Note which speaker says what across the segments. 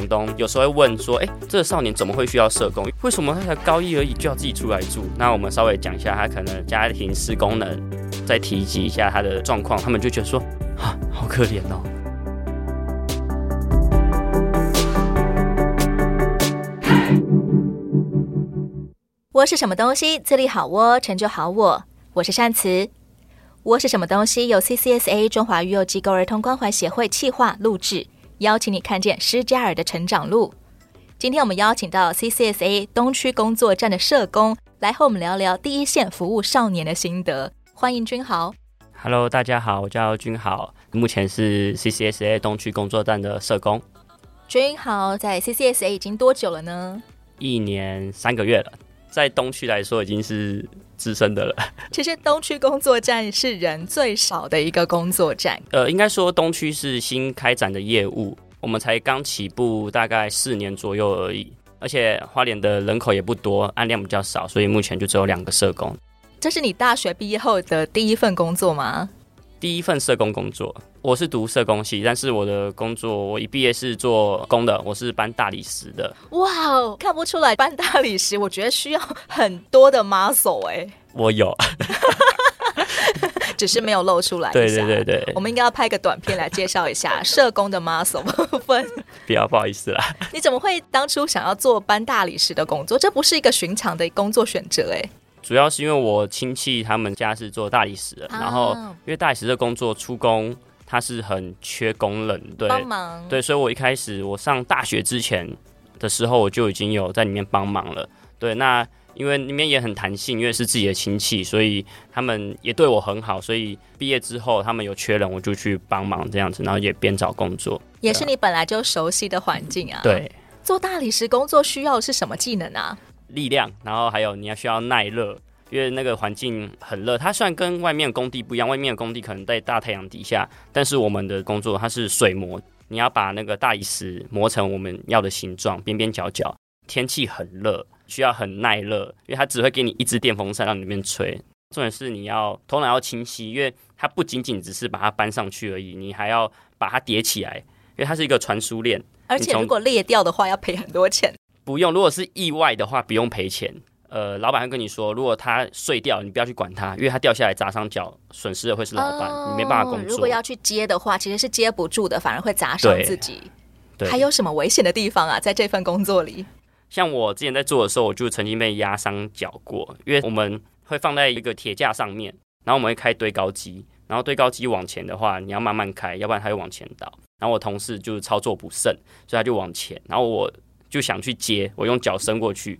Speaker 1: 房东有时候会问说：“哎，这个少年怎么会需要社工？为什么他才高一而已就要自己出来住？”那我们稍微讲一下他可能家庭失功能，再提及一下他的状况，他们就觉得说：“啊，好可怜哦。”
Speaker 2: 窝是什么东西？自立好窝，成就好我。我是善慈。窝是什么东西？由 CCSA 中华育幼机构儿童关怀协会企划录制。邀请你看见施加尔的成长路。今天我们邀请到 CCSA 东区工作站的社工来和我们聊聊第一线服务少年的心得。欢迎君豪。
Speaker 1: Hello，大家好，我叫君豪，目前是 CCSA 东区工作站的社工。
Speaker 2: 君豪在 CCSA 已经多久了呢？
Speaker 1: 一年三个月了，在东区来说已经是。资深的了。
Speaker 2: 其实东区工作站是人最少的一个工作站。
Speaker 1: 呃，应该说东区是新开展的业务，我们才刚起步，大概四年左右而已。而且花莲的人口也不多，案量比较少，所以目前就只有两个社工。
Speaker 2: 这是你大学毕业后的第一份工作吗？
Speaker 1: 第一份社工工作。我是读社工系，但是我的工作，我一毕业是做工的，我是搬大理石的。
Speaker 2: 哇哦，看不出来搬大理石，我觉得需要很多的 muscle 哎。
Speaker 1: 我有，
Speaker 2: 只是没有露出来。
Speaker 1: 对对对对，
Speaker 2: 我们应该要拍个短片来介绍一下 社工的 muscle 部分。
Speaker 1: 不要，不好意思啦。
Speaker 2: 你怎么会当初想要做搬大理石的工作？这不是一个寻常的工作选择哎。
Speaker 1: 主要是因为我亲戚他们家是做大理石的，啊、然后因为大理石的工作出工。他是很缺工人，对，帮忙，对，所以我一开始我上大学之前的时候，我就已经有在里面帮忙了，对，那因为里面也很弹性，因为是自己的亲戚，所以他们也对我很好，所以毕业之后他们有缺人，我就去帮忙这样子，然后也边找工作，
Speaker 2: 也是你本来就熟悉的环境啊，
Speaker 1: 对，
Speaker 2: 做大理石工作需要的是什么技能啊？
Speaker 1: 力量，然后还有你要需要耐热。因为那个环境很热，它虽然跟外面的工地不一样，外面的工地可能在大太阳底下，但是我们的工作它是水磨，你要把那个大理石磨成我们要的形状，边边角角。天气很热，需要很耐热，因为它只会给你一支电风扇让你里面吹。重点是你要头脑要清晰，因为它不仅仅只是把它搬上去而已，你还要把它叠起来，因为它是一个传输链。
Speaker 2: 而且如果裂掉的话，要赔很多钱。
Speaker 1: 不用，如果是意外的话，不用赔钱。呃，老板会跟你说，如果它碎掉，你不要去管它，因为它掉下来砸伤脚，损失的会是老板，哦、你没办法工作。
Speaker 2: 如果要去接的话，其实是接不住的，反而会砸伤自己。对，还有什么危险的地方啊？在这份工作里，
Speaker 1: 像我之前在做的时候，我就曾经被压伤脚过，因为我们会放在一个铁架上面，然后我们会开堆高机，然后堆高机往前的话，你要慢慢开，要不然它会往前倒。然后我同事就是操作不慎，所以他就往前，然后我就想去接，我用脚伸过去。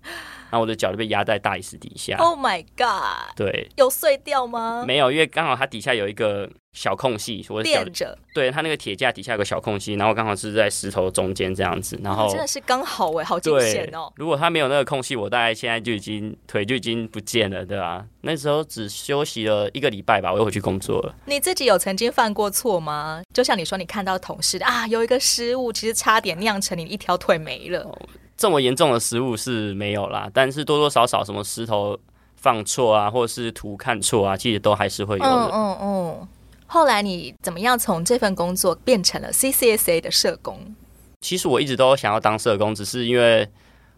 Speaker 1: 然后我的脚就被压在大理石底下。
Speaker 2: Oh my god！
Speaker 1: 对，
Speaker 2: 有碎掉吗？
Speaker 1: 没有，因为刚好它底下有一个小空隙，我的脚
Speaker 2: 着。
Speaker 1: 对，它那个铁架底下有个小空隙，然后刚好是在石头中间这样子。然后、
Speaker 2: 哦、真的是刚好哎，好惊险哦！
Speaker 1: 如果它没有那个空隙，我大概现在就已经腿就已经不见了，对吧、啊？那时候只休息了一个礼拜吧，我又回去工作了。
Speaker 2: 你自己有曾经犯过错吗？就像你说，你看到同事啊有一个失误，其实差点酿成你一条腿没了。哦
Speaker 1: 这么严重的失误是没有啦，但是多多少少什么石头放错啊，或者是图看错啊，其实都还是会有的。嗯
Speaker 2: 嗯嗯。后来你怎么样从这份工作变成了 CCSA 的社工？
Speaker 1: 其实我一直都想要当社工，只是因为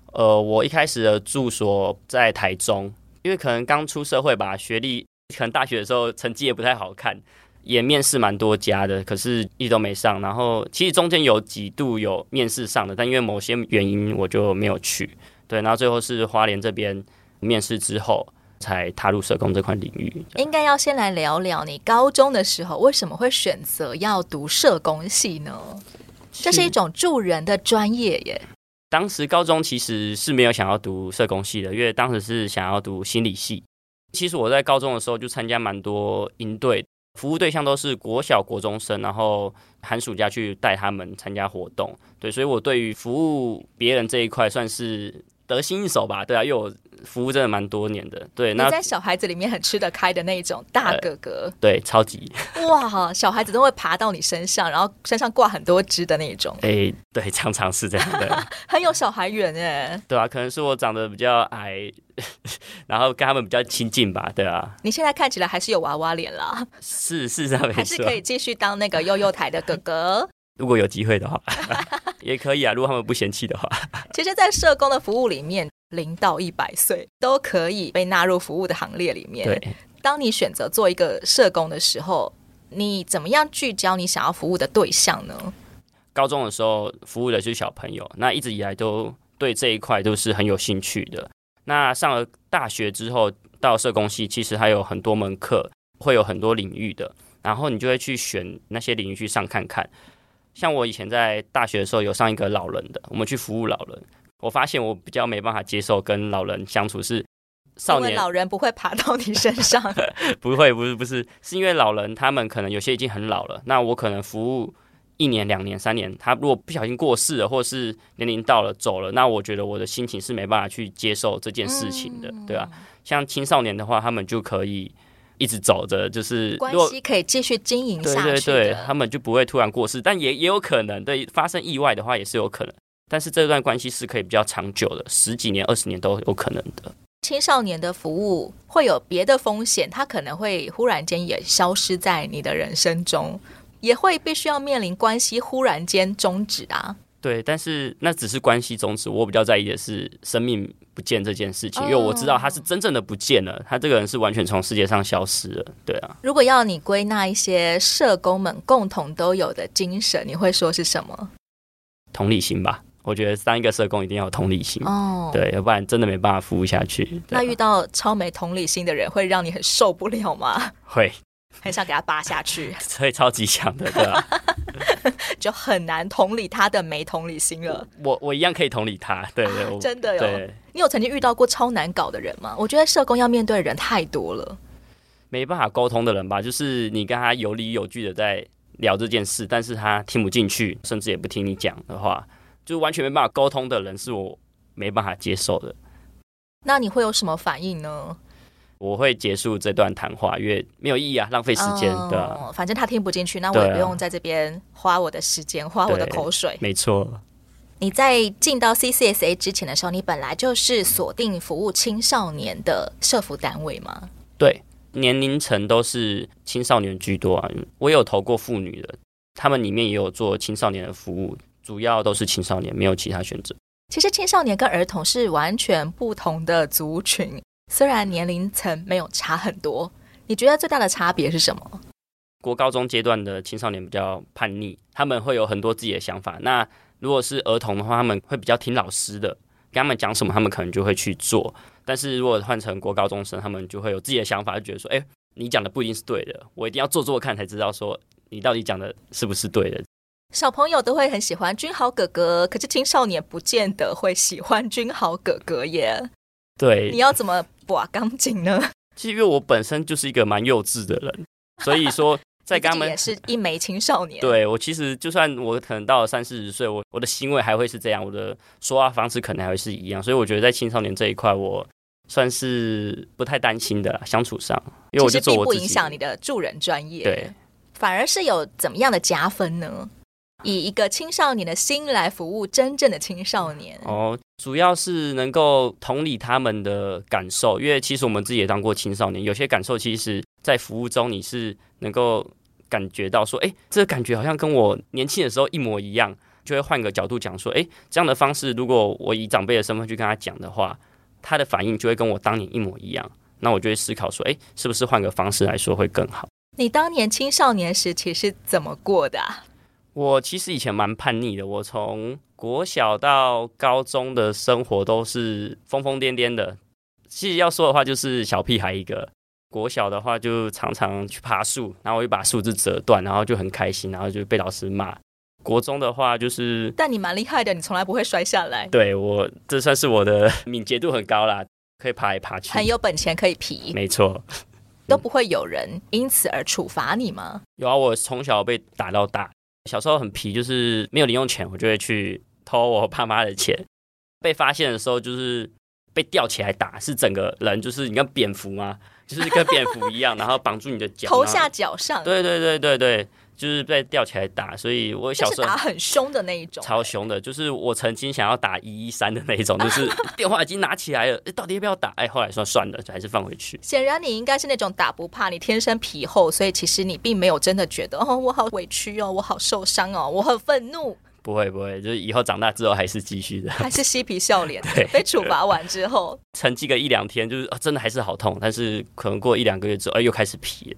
Speaker 1: 呃，我一开始的住所在台中，因为可能刚出社会吧，学历可能大学的时候成绩也不太好看。也面试蛮多家的，可是一直都没上。然后其实中间有几度有面试上的，但因为某些原因我就没有去。对，然后最后是花莲这边面试之后才踏入社工这块领域。
Speaker 2: 应该要先来聊聊你高中的时候为什么会选择要读社工系呢？这是一种助人的专业耶。
Speaker 1: 当时高中其实是没有想要读社工系的，因为当时是想要读心理系。其实我在高中的时候就参加蛮多营队。服务对象都是国小、国中生，然后寒暑假去带他们参加活动，对，所以我对于服务别人这一块算是得心应手吧，对啊，因为我服务真的蛮多年的，对。那
Speaker 2: 在小孩子里面很吃得开的那一种大哥哥，
Speaker 1: 呃、对，超级。
Speaker 2: 哇，小孩子都会爬到你身上，然后身上挂很多只的那种，
Speaker 1: 哎，对，常常是这样的，
Speaker 2: 很有小孩缘哎，
Speaker 1: 对啊，可能是我长得比较矮，然后跟他们比较亲近吧，对啊。
Speaker 2: 你现在看起来还是有娃娃脸啦，
Speaker 1: 是是这样，
Speaker 2: 还是可以继续当那个幼幼台的哥哥，
Speaker 1: 如果有机会的话。也可以啊，如果他们不嫌弃的话。
Speaker 2: 其实，在社工的服务里面，零到一百岁都可以被纳入服务的行列里面。
Speaker 1: 对，
Speaker 2: 当你选择做一个社工的时候，你怎么样聚焦你想要服务的对象呢？
Speaker 1: 高中的时候服务的就是小朋友，那一直以来都对这一块都是很有兴趣的。那上了大学之后，到社工系，其实还有很多门课，会有很多领域的，然后你就会去选那些领域去上看看。像我以前在大学的时候有上一个老人的，我们去服务老人，我发现我比较没办法接受跟老人相处，是少年
Speaker 2: 老人不会爬到你身上，
Speaker 1: 不会，不是，不是，是因为老人他们可能有些已经很老了，那我可能服务一年、两年、三年，他如果不小心过世了，或是年龄到了走了，那我觉得我的心情是没办法去接受这件事情的，对吧？像青少年的话，他们就可以。一直走着，就是
Speaker 2: 关系可以继续经营下去。
Speaker 1: 对对对，他们就不会突然过世，但也也有可能，对，发生意外的话也是有可能。但是这段关系是可以比较长久的，十几年、二十年都有可能的。
Speaker 2: 青少年的服务会有别的风险，他可能会忽然间也消失在你的人生中，也会必须要面临关系忽然间终止啊。
Speaker 1: 对，但是那只是关系终止，我比较在意的是生命不见这件事情，因为我知道他是真正的不见了，他这个人是完全从世界上消失了。对啊，
Speaker 2: 如果要你归纳一些社工们共同都有的精神，你会说是什么？
Speaker 1: 同理心吧，我觉得当一个社工一定要有同理心哦，对，要不然真的没办法服务下去。
Speaker 2: 那遇到超没同理心的人，会让你很受不了吗？
Speaker 1: 会。
Speaker 2: 很想给他扒下去，
Speaker 1: 所以超级强的，对吧？
Speaker 2: 就很难同理他的没同理心了。
Speaker 1: 我我一样可以同理他，对对，
Speaker 2: 啊、真的有。你有曾经遇到过超难搞的人吗？我觉得社工要面对的人太多了，
Speaker 1: 没办法沟通的人吧。就是你跟他有理有据的在聊这件事，但是他听不进去，甚至也不听你讲的话，就完全没办法沟通的人，是我没办法接受的。
Speaker 2: 那你会有什么反应呢？
Speaker 1: 我会结束这段谈话，因为没有意义啊，浪费时间。对、哦，
Speaker 2: 反正他听不进去，那我也不用在这边花我的时间，花我的口水。
Speaker 1: 没错。
Speaker 2: 你在进到 CCSA 之前的时候，你本来就是锁定服务青少年的社服单位吗？
Speaker 1: 对，年龄层都是青少年居多啊。我有投过妇女的，他们里面也有做青少年的服务，主要都是青少年，没有其他选择。
Speaker 2: 其实青少年跟儿童是完全不同的族群。虽然年龄层没有差很多，你觉得最大的差别是什么？
Speaker 1: 国高中阶段的青少年比较叛逆，他们会有很多自己的想法。那如果是儿童的话，他们会比较听老师的，跟他们讲什么，他们可能就会去做。但是如果换成国高中生，他们就会有自己的想法，就觉得说：“哎，你讲的不一定是对的，我一定要做做看才知道说你到底讲的是不是对的。”
Speaker 2: 小朋友都会很喜欢君豪哥哥，可是青少年不见得会喜欢君豪哥哥耶。
Speaker 1: 对，
Speaker 2: 你要怎么？把钢筋呢？
Speaker 1: 其实因为我本身就是一个蛮幼稚的人，所以说 在跟他们
Speaker 2: 也是一枚青少年。
Speaker 1: 对，我其实就算我可能到了三四十岁，我我的行为还会是这样，我的说话方式可能还会是一样。所以我觉得在青少年这一块，我算是不太担心的相处上，因为我就做我。
Speaker 2: 并不影响你的助人专业，
Speaker 1: 对，
Speaker 2: 反而是有怎么样的加分呢？以一个青少年的心来服务真正的青少年
Speaker 1: 哦，主要是能够同理他们的感受，因为其实我们自己也当过青少年，有些感受其实，在服务中你是能够感觉到说，哎，这个感觉好像跟我年轻的时候一模一样，就会换个角度讲说，哎，这样的方式，如果我以长辈的身份去跟他讲的话，他的反应就会跟我当年一模一样，那我就会思考说，哎，是不是换个方式来说会更好？
Speaker 2: 你当年青少年时期是怎么过的啊？
Speaker 1: 我其实以前蛮叛逆的，我从国小到高中的生活都是疯疯癫癫的。其实要说的话，就是小屁孩一个。国小的话，就常常去爬树，然后我就把树枝折断，然后就很开心，然后就被老师骂。国中的话，就是……
Speaker 2: 但你蛮厉害的，你从来不会摔下来。
Speaker 1: 对，我这算是我的敏捷度很高啦，可以爬来爬去，
Speaker 2: 很有本钱可以皮。
Speaker 1: 没错，
Speaker 2: 都不会有人因此而处罚你吗？
Speaker 1: 有啊，我从小被打到大。小时候很皮，就是没有零用钱，我就会去偷我爸妈的钱。被发现的时候，就是被吊起来打，是整个人就是你看蝙蝠吗？就是跟蝙蝠一样，然后绑住你的脚，
Speaker 2: 头下脚上。
Speaker 1: 对对对对对。就是被吊起来打，所以我小时候
Speaker 2: 打很凶的那一种，
Speaker 1: 超凶的。就是我曾经想要打一一三的那一种，就是电话已经拿起来了，到底要不要打？哎，后来说算了，就还是放回去。
Speaker 2: 显然你应该是那种打不怕，你天生皮厚，所以其实你并没有真的觉得哦，我好委屈哦，我好受伤哦，我很愤怒。
Speaker 1: 不会不会，就是以后长大之后还是继续的，
Speaker 2: 还是嬉皮笑脸。
Speaker 1: 对，
Speaker 2: 被处罚完之后，
Speaker 1: 沉寂个一两天，就是、啊、真的还是好痛，但是可能过一两个月之后，哎，又开始皮了。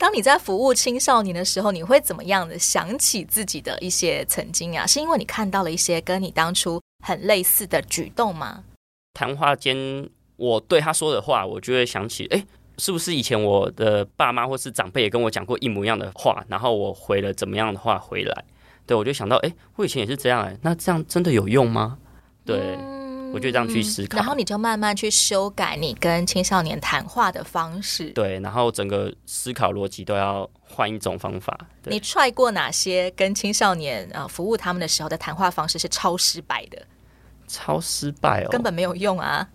Speaker 2: 当你在服务青少年的时候，你会怎么样的想起自己的一些曾经啊？是因为你看到了一些跟你当初很类似的举动吗？
Speaker 1: 谈话间，我对他说的话，我就会想起，哎，是不是以前我的爸妈或是长辈也跟我讲过一模一样的话，然后我回了怎么样的话回来？对，我就想到，哎，我以前也是这样，哎，那这样真的有用吗？对，嗯、我就这样去思考，
Speaker 2: 然后你就慢慢去修改你跟青少年谈话的方式。
Speaker 1: 对，然后整个思考逻辑都要换一种方法。
Speaker 2: 你 try 过哪些跟青少年呃服务他们的时候的谈话方式是超失败的？
Speaker 1: 超失败哦，
Speaker 2: 根本没有用啊！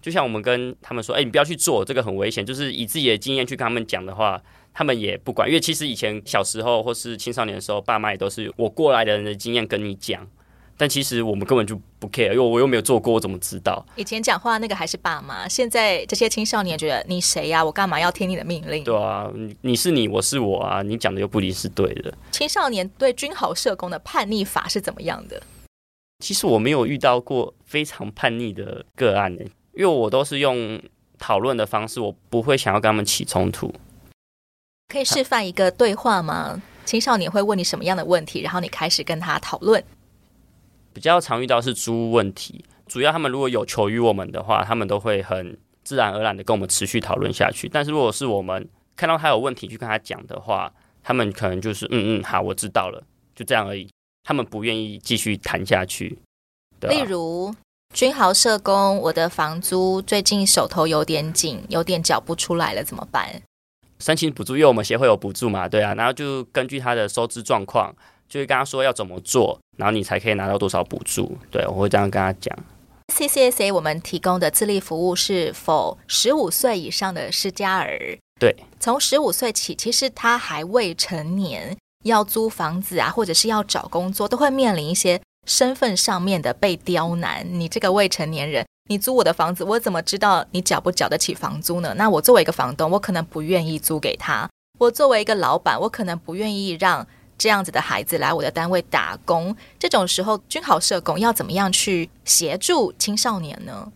Speaker 1: 就像我们跟他们说，哎，你不要去做这个，很危险。就是以自己的经验去跟他们讲的话。他们也不管，因为其实以前小时候或是青少年的时候，爸妈也都是我过来的人的经验跟你讲，但其实我们根本就不 care，因为我又没有做过，我怎么知道？
Speaker 2: 以前讲话那个还是爸妈，现在这些青少年觉得你谁呀？我干嘛要听你的命令？
Speaker 1: 对啊，你是你，我是我啊，你讲的又不一定是对的。
Speaker 2: 青少年对军豪社工的叛逆法是怎么样的？
Speaker 1: 其实我没有遇到过非常叛逆的个案呢，因为我都是用讨论的方式，我不会想要跟他们起冲突。
Speaker 2: 可以示范一个对话吗？青少年会问你什么样的问题，然后你开始跟他讨论。
Speaker 1: 比较常遇到是租屋问题，主要他们如果有求于我们的话，他们都会很自然而然的跟我们持续讨论下去。但是如果是我们看到他有问题去跟他讲的话，他们可能就是嗯嗯好，我知道了，就这样而已。他们不愿意继续谈下去。对啊。
Speaker 2: 例如，君豪社工，我的房租最近手头有点紧，有点缴不出来了，怎么办？
Speaker 1: 申请补助，因为我们协会有补助嘛，对啊，然后就根据他的收支状况，就会跟他说要怎么做，然后你才可以拿到多少补助。对，我会这样跟他讲。
Speaker 2: CCSA 我们提供的自立服务是否十五岁以上的失家儿？
Speaker 1: 对，
Speaker 2: 从十五岁起，其实他还未成年，要租房子啊，或者是要找工作，都会面临一些身份上面的被刁难。你这个未成年人。你租我的房子，我怎么知道你缴不缴得起房租呢？那我作为一个房东，我可能不愿意租给他。我作为一个老板，我可能不愿意让这样子的孩子来我的单位打工。这种时候，君好社工要怎么样去协助青少年呢？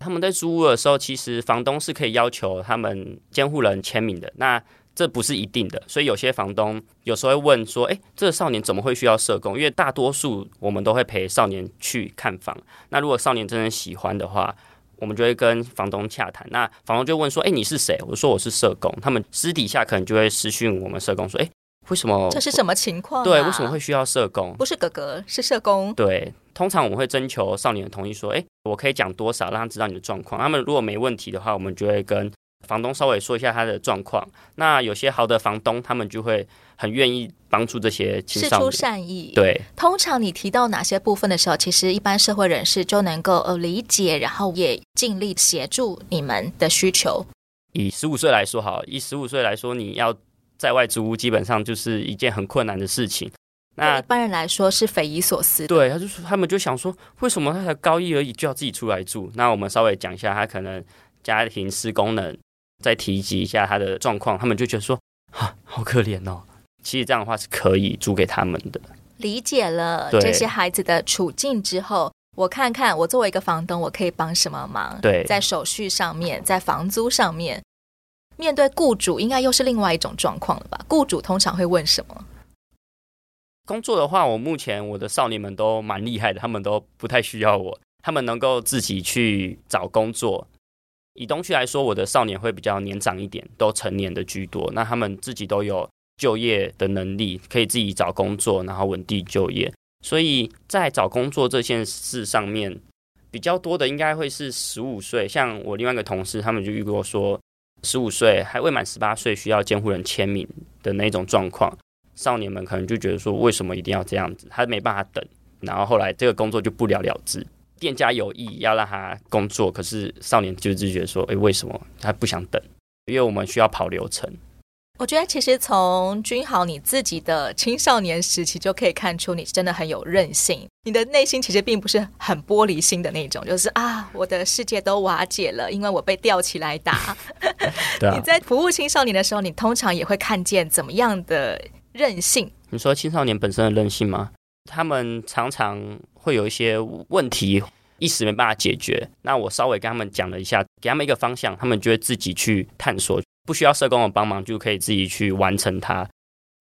Speaker 1: 他们在租屋的时候，其实房东是可以要求他们监护人签名的。那这不是一定的，所以有些房东有时候会问说：“诶，这个少年怎么会需要社工？”因为大多数我们都会陪少年去看房。那如果少年真的喜欢的话，我们就会跟房东洽谈。那房东就问说：“诶，你是谁？”我说：“我是社工。”他们私底下可能就会私讯我们社工说：“诶，为什么？
Speaker 2: 这是什么情况啊？
Speaker 1: 对，为什么会需要社工？
Speaker 2: 不是哥哥，是社工。”
Speaker 1: 对，通常我们会征求少年的同意，说：“哎，我可以讲多少，让他知道你的状况。”他们如果没问题的话，我们就会跟。房东稍微说一下他的状况，那有些好的房东，他们就会很愿意帮助这些青少年，出善意。对，
Speaker 2: 通常你提到哪些部分的时候，其实一般社会人士就能够呃理解，然后也尽力协助你们的需求。
Speaker 1: 以十五岁来说，好，以十五岁来说，你要在外租屋，基本上就是一件很困难的事情。那
Speaker 2: 一般人来说是匪夷所思的。
Speaker 1: 对，他就说他们就想说，为什么他才高一而已就要自己出来住？那我们稍微讲一下，他可能家庭失功能。再提及一下他的状况，他们就觉得说啊，好可怜哦。其实这样的话是可以租给他们的。
Speaker 2: 理解了这些孩子的处境之后，我看看我作为一个房东，我可以帮什么忙？
Speaker 1: 对，
Speaker 2: 在手续上面，在房租上面，面对雇主应该又是另外一种状况了吧？雇主通常会问什么？
Speaker 1: 工作的话，我目前我的少年们都蛮厉害的，他们都不太需要我，他们能够自己去找工作。以东区来说，我的少年会比较年长一点，都成年的居多。那他们自己都有就业的能力，可以自己找工作，然后稳定就业。所以在找工作这件事上面，比较多的应该会是十五岁。像我另外一个同事，他们就遇过说，十五岁还未满十八岁需要监护人签名的那种状况。少年们可能就觉得说，为什么一定要这样子？他没办法等，然后后来这个工作就不了了之。店家有意要让他工作，可是少年就是觉得说：“诶，为什么他不想等？因为我们需要跑流程。”
Speaker 2: 我觉得其实从君豪你自己的青少年时期就可以看出，你真的很有韧性。你的内心其实并不是很玻璃心的那种，就是啊，我的世界都瓦解了，因为我被吊起来打。对啊。你在服务青少年的时候，你通常也会看见怎么样的韧性？
Speaker 1: 你说青少年本身的韧性吗？他们常常会有一些问题，一时没办法解决。那我稍微跟他们讲了一下，给他们一个方向，他们就会自己去探索，不需要社工的帮忙就可以自己去完成它。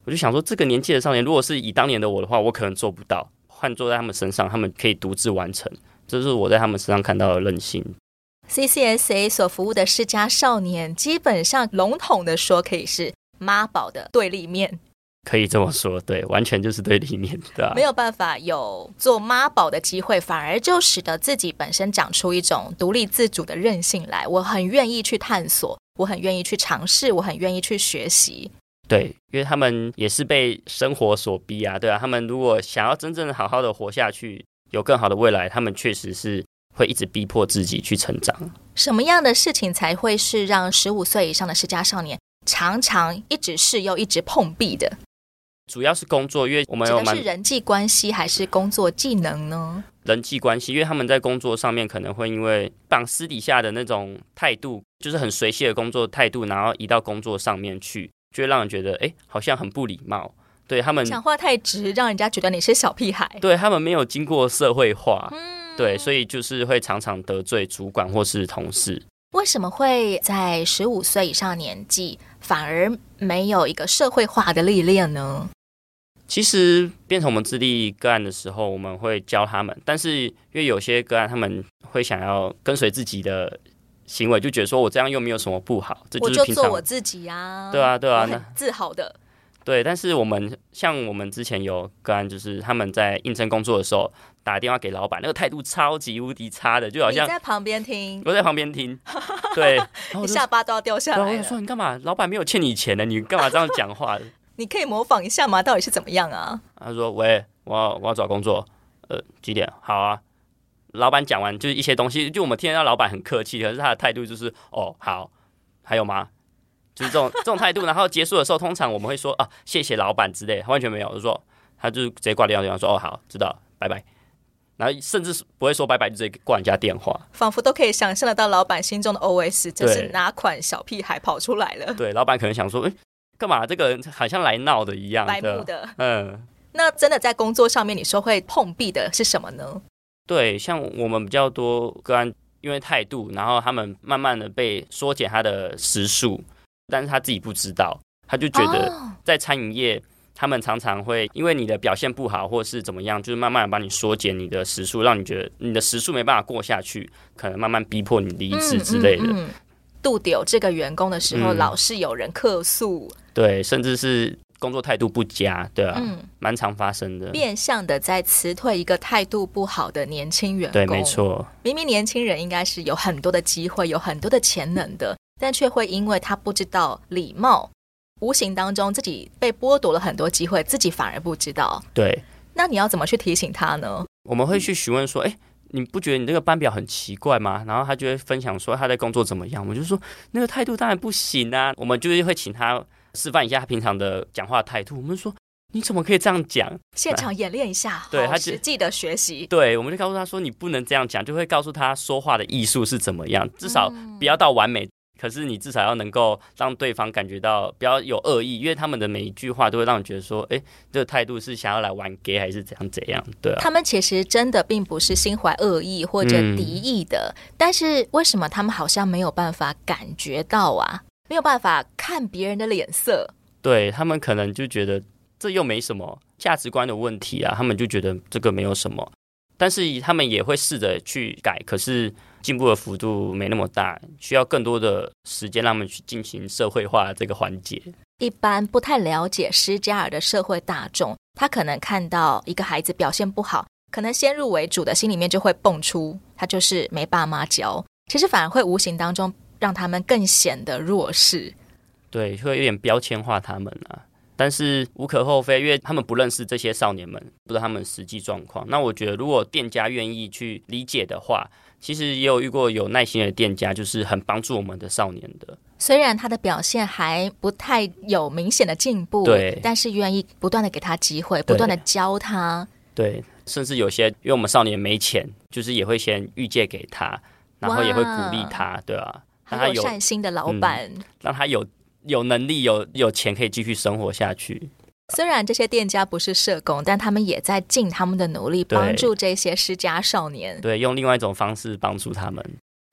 Speaker 1: 我就想说，这个年纪的少年，如果是以当年的我的话，我可能做不到。换做在他们身上，他们可以独自完成，这是我在他们身上看到的韧性。
Speaker 2: CCSA 所服务的世家少年，基本上笼统的说，可以是妈宝的对立面。
Speaker 1: 可以这么说，对，完全就是对立面的。
Speaker 2: 没有办法有做妈宝的机会，反而就使得自己本身长出一种独立自主的韧性来。我很愿意去探索，我很愿意去尝试，我很愿意去学习。
Speaker 1: 对，因为他们也是被生活所逼啊，对啊。他们如果想要真正好好的活下去，有更好的未来，他们确实是会一直逼迫自己去成长。
Speaker 2: 什么样的事情才会是让十五岁以上的世家少年常常一直是又一直碰壁的？
Speaker 1: 主要是工作，因为我们有
Speaker 2: 是人际关系还是工作技能呢？
Speaker 1: 人际关系，因为他们在工作上面可能会因为绑私底下的那种态度，就是很随性的工作态度，然后移到工作上面去，就会让人觉得，哎，好像很不礼貌。对他们
Speaker 2: 讲话太直，让人家觉得你是小屁孩。
Speaker 1: 对他们没有经过社会化，嗯，对，所以就是会常常得罪主管或是同事。
Speaker 2: 为什么会在十五岁以上年纪反而没有一个社会化的历练呢？
Speaker 1: 其实变成我们自立个案的时候，我们会教他们，但是因为有些个案他们会想要跟随自己的行为，就觉得说我这样又没有什么不好，这就是平常
Speaker 2: 我就做我自己呀，
Speaker 1: 对啊，对啊，那
Speaker 2: 自豪的。
Speaker 1: 对，但是我们像我们之前有个案，就是他们在应征工作的时候打电话给老板，那个态度超级无敌差的，就好像
Speaker 2: 你在旁边听，
Speaker 1: 我在旁边听，对，
Speaker 2: 你下巴都要掉下来。
Speaker 1: 我说你干嘛？老板没有欠你钱呢，你干嘛这样讲话？
Speaker 2: 你可以模仿一下吗？到底是怎么样啊？
Speaker 1: 他说：“喂，我要我要找工作，呃，几点？好啊。”老板讲完就是一些东西，就我们听到老板很客气，可是他的态度就是：“哦，好，还有吗？”就是这种这种态度。然后结束的时候，通常我们会说：“啊，谢谢老板之类。”完全没有，就说他就直接挂电话，电话说：“哦，好，知道，拜拜。”然后甚至是不会说拜拜，就直接挂人家电话，
Speaker 2: 仿佛都可以想象得到老板心中的 OS：这是哪款小屁孩跑出来了？
Speaker 1: 对，老板可能想说：“哎。”干嘛？这个人好像来闹的一样，
Speaker 2: 白目的。
Speaker 1: 嗯，
Speaker 2: 那真的在工作上面，你说会碰壁的是什么呢？
Speaker 1: 对，像我们比较多个案，因为态度，然后他们慢慢的被缩减他的时数，但是他自己不知道，他就觉得在餐饮业，他们常常会因为你的表现不好，或是怎么样，就是慢慢的把你缩减你的时数，让你觉得你的时数没办法过下去，可能慢慢逼迫你离职之类的。嗯嗯嗯
Speaker 2: 度丢这个员工的时候，嗯、老是有人客诉，
Speaker 1: 对，甚至是工作态度不佳，对啊，嗯，蛮常发生的。
Speaker 2: 变相的在辞退一个态度不好的年轻员工，
Speaker 1: 对，没错。
Speaker 2: 明明年轻人应该是有很多的机会，有很多的潜能的，但却会因为他不知道礼貌，无形当中自己被剥夺了很多机会，自己反而不知道。
Speaker 1: 对，
Speaker 2: 那你要怎么去提醒他呢？
Speaker 1: 我们会去询问说，哎、欸。你不觉得你这个班表很奇怪吗？然后他就会分享说他在工作怎么样。我就说那个态度当然不行啊。我们就是会请他示范一下他平常的讲话态度。我们说你怎么可以这样讲？
Speaker 2: 现场演练一下，
Speaker 1: 对他
Speaker 2: 实际的学习。
Speaker 1: 对，我们就告诉他说你不能这样讲，就会告诉他说话的艺术是怎么样，至少不要到完美。嗯可是你至少要能够让对方感觉到不要有恶意，因为他们的每一句话都会让你觉得说，哎，这个态度是想要来玩 gay 还是怎样怎样？对啊，
Speaker 2: 他们其实真的并不是心怀恶意或者敌意的，嗯，但是为什么他们好像没有办法感觉到啊？没有办法看别人的脸色？
Speaker 1: 对，他们可能就觉得这又没什么价值观的问题啊，他们就觉得这个没有什么，但是他们也会试着去改，可是。进步的幅度没那么大，需要更多的时间让他们去进行社会化这个环节。
Speaker 2: 一般不太了解施加尔的社会大众，他可能看到一个孩子表现不好，可能先入为主的心里面就会蹦出他就是没爸妈教，其实反而会无形当中让他们更显得弱势。
Speaker 1: 对，会有点标签化他们啊。但是无可厚非，因为他们不认识这些少年们，不知道他们实际状况。那我觉得，如果店家愿意去理解的话，其实也有遇过有耐心的店家，就是很帮助我们的少年的。
Speaker 2: 虽然他的表现还不太有明显的进步，
Speaker 1: 对，
Speaker 2: 但是愿意不断的给他机会，不断的教他。
Speaker 1: 对，甚至有些因为我们少年没钱，就是也会先预借给他，然后也会鼓励他，对啊，让他有
Speaker 2: 善心的老板，
Speaker 1: 嗯，让他有。有能力有有钱可以继续生活下去。
Speaker 2: 虽然这些店家不是社工，但他们也在尽他们的努力帮助这些失家少年。
Speaker 1: 对，用另外一种方式帮助他们。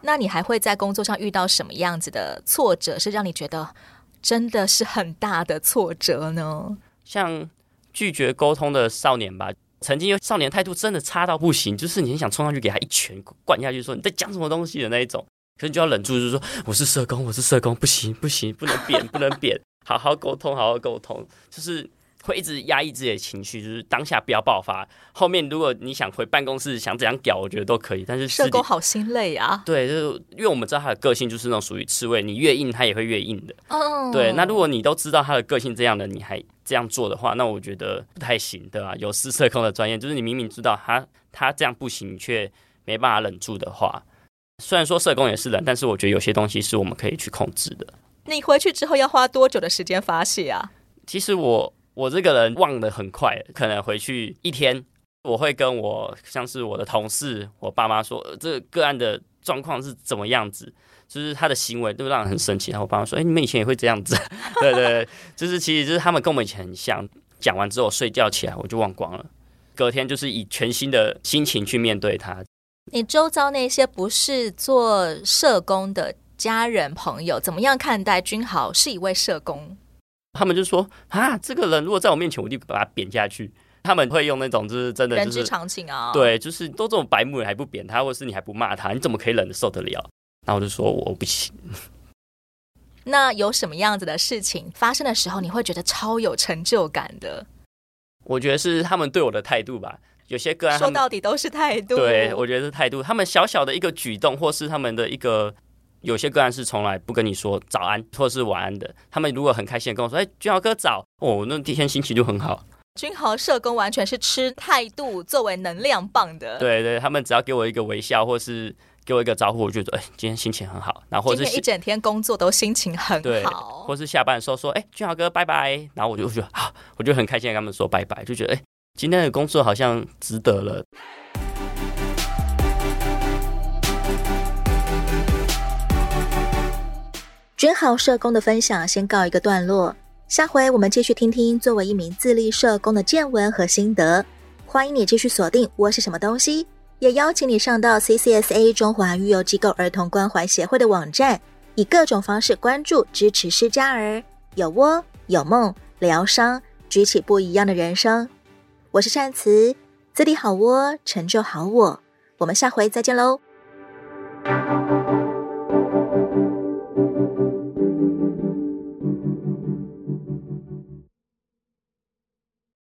Speaker 2: 那你还会在工作上遇到什么样子的挫折，是让你觉得真的是很大的挫折呢？
Speaker 1: 像拒绝沟通的少年吧，曾经有少年态度真的差到不行，就是你很想冲上去给他一拳灌下去，说你在讲什么东西的那一种，可是你就要忍住，就是说我是社工，我是社工，不行不行，不能扁，不能扁，好好沟通，好好沟通，就是。会一直压抑自己的情绪，就是当下不要爆发。后面如果你想回办公室想怎样屌，我觉得都可以。但是
Speaker 2: 社工好心累啊。
Speaker 1: 对，就是因为我们知道他的个性就是那种属于刺猬，你越硬他也会越硬的。
Speaker 2: 哦。
Speaker 1: 对，那如果你都知道他的个性这样的，你还这样做的话，那我觉得不太行，对吧？有失社工的专业，就是你明明知道他他这样不行，你却没办法忍住的话，虽然说社工也是人，但是我觉得有些东西是我们可以去控制的。
Speaker 2: 你回去之后要花多久的时间发泄啊？
Speaker 1: 其实我。我这个人忘得很快，可能回去一天，我会跟我像是我的同事、我爸妈说，这个个案的状况是怎么样子，就是他的行为都让人很生气。然后我爸妈说：“哎，你们以前也会这样子？” 对对对，就是其实就是他们跟我们以前很像。讲完之后睡觉起来我就忘光了，隔天就是以全新的心情去面对他。
Speaker 2: 你周遭那些不是做社工的家人朋友，怎么样看待君豪是一位社工？
Speaker 1: 他们就说啊，这个人如果在我面前，我就把他贬下去。他们会用那种就是真的就是
Speaker 2: 人之常情啊，
Speaker 1: 对，就是都这种白目人还不贬他，或是你还不骂他，你怎么可以忍得受得了？然后我就说我不行。
Speaker 2: 那有什么样子的事情发生的时候，你会觉得超有成就感的？
Speaker 1: 我觉得是他们对我的态度吧。有些个案
Speaker 2: 说到底都是态度。
Speaker 1: 对，我觉得是态度。他们小小的一个举动，或是他们的一个。有些个案是从来不跟你说早安或是晚安的，他们如果很开心的跟我说：“哎，君豪哥早哦！”那第一天心情就很好。
Speaker 2: 君豪社工完全是吃态度作为能量棒的。
Speaker 1: 对对，他们只要给我一个微笑，或是给我一个招呼，我就觉得哎，今天心情很好。然后或是
Speaker 2: 一整天工作都心情很好。
Speaker 1: 或是下班的时候说：“哎，君豪哥拜拜。”然后我就觉得啊，我就很开心的跟他们说拜拜，就觉得哎，今天的工作好像值得了。
Speaker 2: 君豪社工的分享先告一个段落，下回我们继续听听作为一名自立社工的见闻和心得。欢迎你继续锁定窝是什么东西，也邀请你上到 CCSA 中华育幼机构儿童关怀协会的网站，以各种方式关注支持失家儿，有窝有梦疗伤，举起不一样的人生。我是善慈，自立好窝，成就好我。我们下回再见喽。